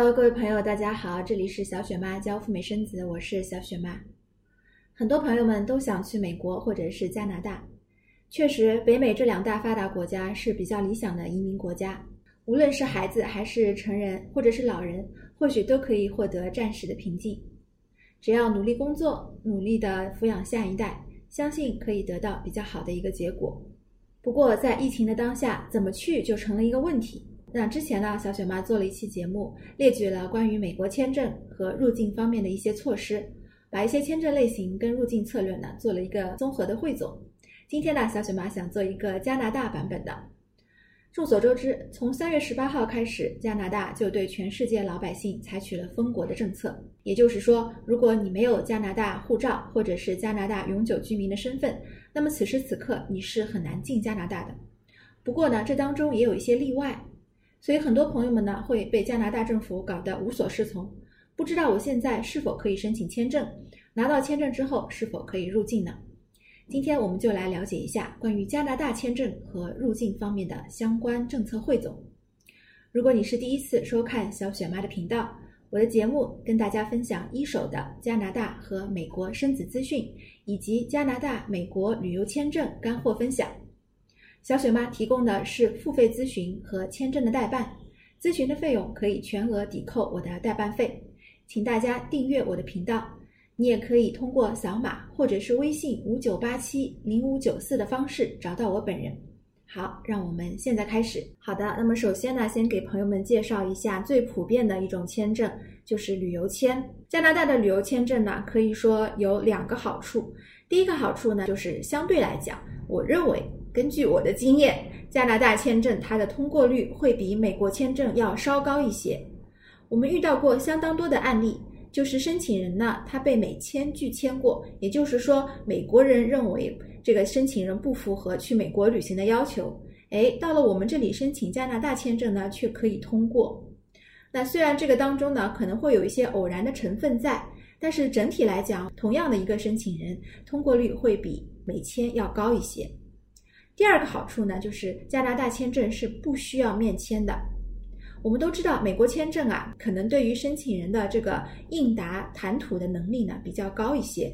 Hello，各位朋友，大家好，这里是小雪妈教赴美生子，我是小雪妈。很多朋友们都想去美国或者是加拿大，确实，北美这两大发达国家是比较理想的移民国家。无论是孩子还是成人，或者是老人，或许都可以获得暂时的平静。只要努力工作，努力的抚养下一代，相信可以得到比较好的一个结果。不过，在疫情的当下，怎么去就成了一个问题。那之前呢，小雪妈做了一期节目，列举了关于美国签证和入境方面的一些措施，把一些签证类型跟入境策略呢做了一个综合的汇总。今天呢，小雪妈想做一个加拿大版本的。众所周知，从三月十八号开始，加拿大就对全世界老百姓采取了封国的政策。也就是说，如果你没有加拿大护照或者是加拿大永久居民的身份，那么此时此刻你是很难进加拿大的。不过呢，这当中也有一些例外。所以很多朋友们呢会被加拿大政府搞得无所适从，不知道我现在是否可以申请签证，拿到签证之后是否可以入境呢？今天我们就来了解一下关于加拿大签证和入境方面的相关政策汇总。如果你是第一次收看小雪妈的频道，我的节目跟大家分享一手的加拿大和美国生子资讯，以及加拿大、美国旅游签证干货分享。小雪妈提供的是付费咨询和签证的代办，咨询的费用可以全额抵扣我的代办费，请大家订阅我的频道。你也可以通过扫码或者是微信五九八七零五九四的方式找到我本人。好，让我们现在开始。好的，那么首先呢，先给朋友们介绍一下最普遍的一种签证，就是旅游签。加拿大的旅游签证呢，可以说有两个好处。第一个好处呢，就是相对来讲，我认为。根据我的经验，加拿大签证它的通过率会比美国签证要稍高一些。我们遇到过相当多的案例，就是申请人呢他被美签拒签过，也就是说美国人认为这个申请人不符合去美国旅行的要求，哎，到了我们这里申请加拿大签证呢却可以通过。那虽然这个当中呢可能会有一些偶然的成分在，但是整体来讲，同样的一个申请人通过率会比美签要高一些。第二个好处呢，就是加拿大签证是不需要面签的。我们都知道，美国签证啊，可能对于申请人的这个应答谈吐的能力呢比较高一些。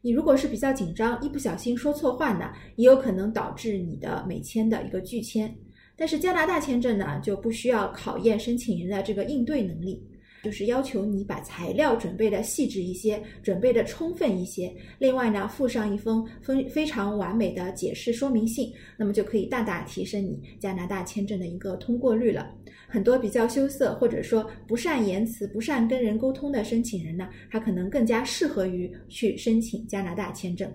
你如果是比较紧张，一不小心说错话呢，也有可能导致你的美签的一个拒签。但是加拿大签证呢，就不需要考验申请人的这个应对能力。就是要求你把材料准备的细致一些，准备的充分一些。另外呢，附上一封非非常完美的解释说明信，那么就可以大大提升你加拿大签证的一个通过率了。很多比较羞涩或者说不善言辞、不善跟人沟通的申请人呢，他可能更加适合于去申请加拿大签证。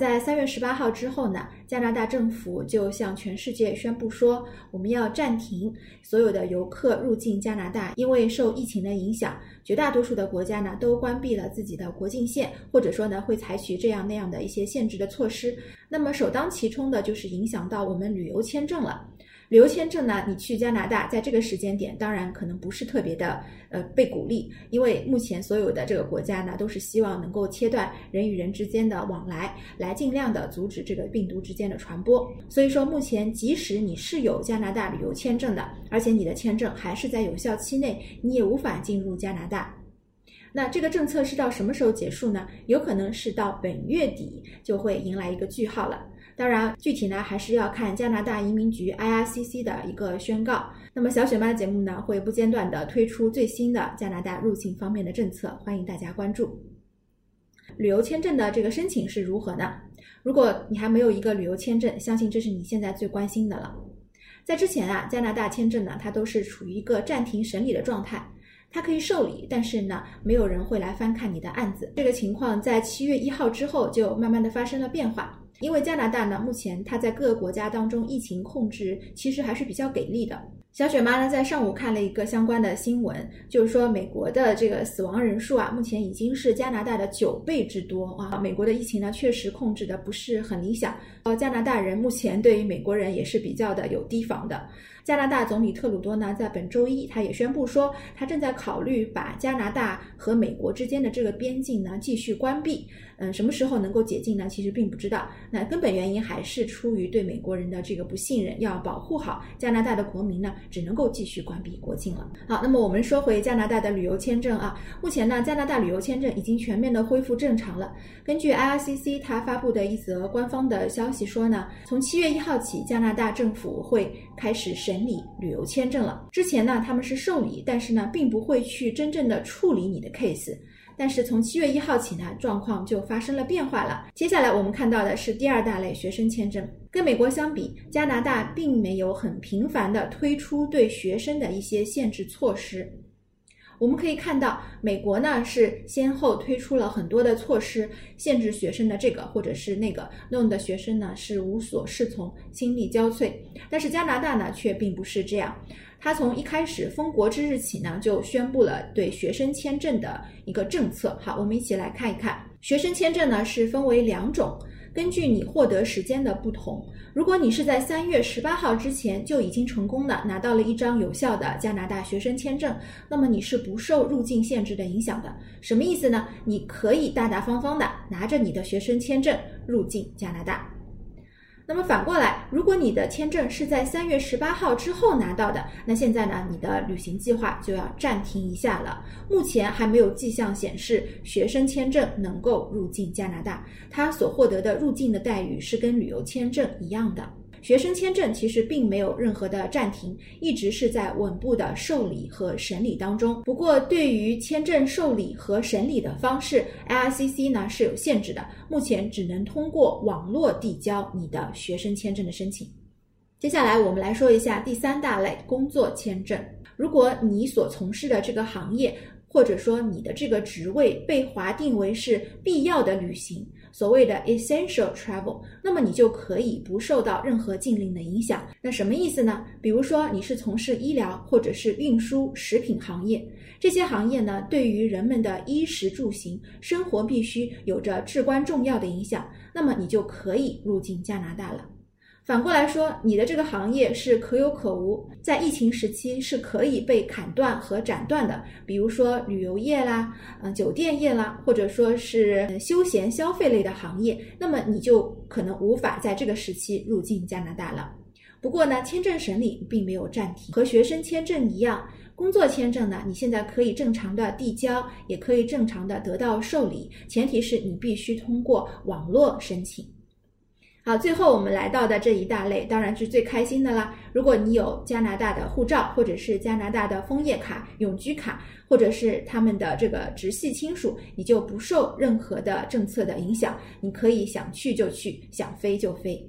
在三月十八号之后呢，加拿大政府就向全世界宣布说，我们要暂停所有的游客入境加拿大，因为受疫情的影响，绝大多数的国家呢都关闭了自己的国境线，或者说呢会采取这样那样的一些限制的措施。那么首当其冲的就是影响到我们旅游签证了。旅游签证呢？你去加拿大，在这个时间点，当然可能不是特别的呃被鼓励，因为目前所有的这个国家呢，都是希望能够切断人与人之间的往来，来尽量的阻止这个病毒之间的传播。所以说，目前即使你是有加拿大旅游签证的，而且你的签证还是在有效期内，你也无法进入加拿大。那这个政策是到什么时候结束呢？有可能是到本月底就会迎来一个句号了。当然，具体呢还是要看加拿大移民局 IRCC 的一个宣告。那么小雪妈节目呢会不间断的推出最新的加拿大入境方面的政策，欢迎大家关注。旅游签证的这个申请是如何呢？如果你还没有一个旅游签证，相信这是你现在最关心的了。在之前啊，加拿大签证呢它都是处于一个暂停审理的状态，他可以受理，但是呢没有人会来翻看你的案子。这个情况在七月一号之后就慢慢的发生了变化。因为加拿大呢，目前它在各个国家当中疫情控制其实还是比较给力的。小雪妈呢在上午看了一个相关的新闻，就是说美国的这个死亡人数啊，目前已经是加拿大的九倍之多啊。美国的疫情呢确实控制的不是很理想，呃，加拿大人目前对于美国人也是比较的有提防的。加拿大总理特鲁多呢在本周一他也宣布说，他正在考虑把加拿大和美国之间的这个边境呢继续关闭。嗯，什么时候能够解禁呢？其实并不知道。那根本原因还是出于对美国人的这个不信任，要保护好加拿大的国民呢，只能够继续关闭国境了。好，那么我们说回加拿大的旅游签证啊，目前呢，加拿大旅游签证已经全面的恢复正常了。根据 IRCC 它发布的一则官方的消息说呢，从七月一号起，加拿大政府会开始审理旅游签证了。之前呢，他们是受理，但是呢，并不会去真正的处理你的 case。但是从七月一号起呢，状况就发生了变化了。接下来我们看到的是第二大类学生签证。跟美国相比，加拿大并没有很频繁的推出对学生的一些限制措施。我们可以看到，美国呢是先后推出了很多的措施，限制学生的这个或者是那个，弄得学生呢是无所适从，心力交瘁。但是加拿大呢却并不是这样。他从一开始封国之日起呢，就宣布了对学生签证的一个政策。好，我们一起来看一看，学生签证呢是分为两种，根据你获得时间的不同，如果你是在三月十八号之前就已经成功的拿到了一张有效的加拿大学生签证，那么你是不受入境限制的影响的。什么意思呢？你可以大大方方的拿着你的学生签证入境加拿大。那么反过来，如果你的签证是在三月十八号之后拿到的，那现在呢，你的旅行计划就要暂停一下了。目前还没有迹象显示学生签证能够入境加拿大，他所获得的入境的待遇是跟旅游签证一样的。学生签证其实并没有任何的暂停，一直是在稳步的受理和审理当中。不过，对于签证受理和审理的方式，IRCC 呢是有限制的，目前只能通过网络递交你的学生签证的申请。接下来，我们来说一下第三大类工作签证。如果你所从事的这个行业，或者说你的这个职位被划定为是必要的旅行。所谓的 essential travel，那么你就可以不受到任何禁令的影响。那什么意思呢？比如说你是从事医疗或者是运输、食品行业，这些行业呢，对于人们的衣食住行、生活必须有着至关重要的影响，那么你就可以入境加拿大了。反过来说，你的这个行业是可有可无，在疫情时期是可以被砍断和斩断的。比如说旅游业啦，呃，酒店业啦，或者说是休闲消费类的行业，那么你就可能无法在这个时期入境加拿大了。不过呢，签证审理并没有暂停，和学生签证一样，工作签证呢，你现在可以正常的递交，也可以正常的得到受理，前提是你必须通过网络申请。好，最后我们来到的这一大类，当然是最开心的啦。如果你有加拿大的护照，或者是加拿大的枫叶卡、永居卡，或者是他们的这个直系亲属，你就不受任何的政策的影响，你可以想去就去，想飞就飞。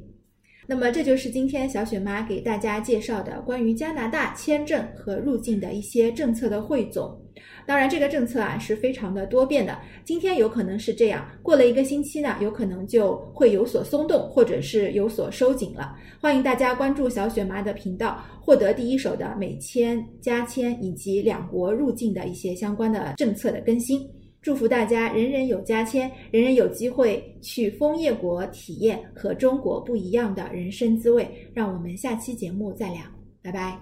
那么这就是今天小雪妈给大家介绍的关于加拿大签证和入境的一些政策的汇总。当然，这个政策啊是非常的多变的。今天有可能是这样，过了一个星期呢，有可能就会有所松动，或者是有所收紧了。欢迎大家关注小雪妈的频道，获得第一手的美签、加签以及两国入境的一些相关的政策的更新。祝福大家人人有加签，人人有机会去枫叶国体验和中国不一样的人生滋味。让我们下期节目再聊，拜拜。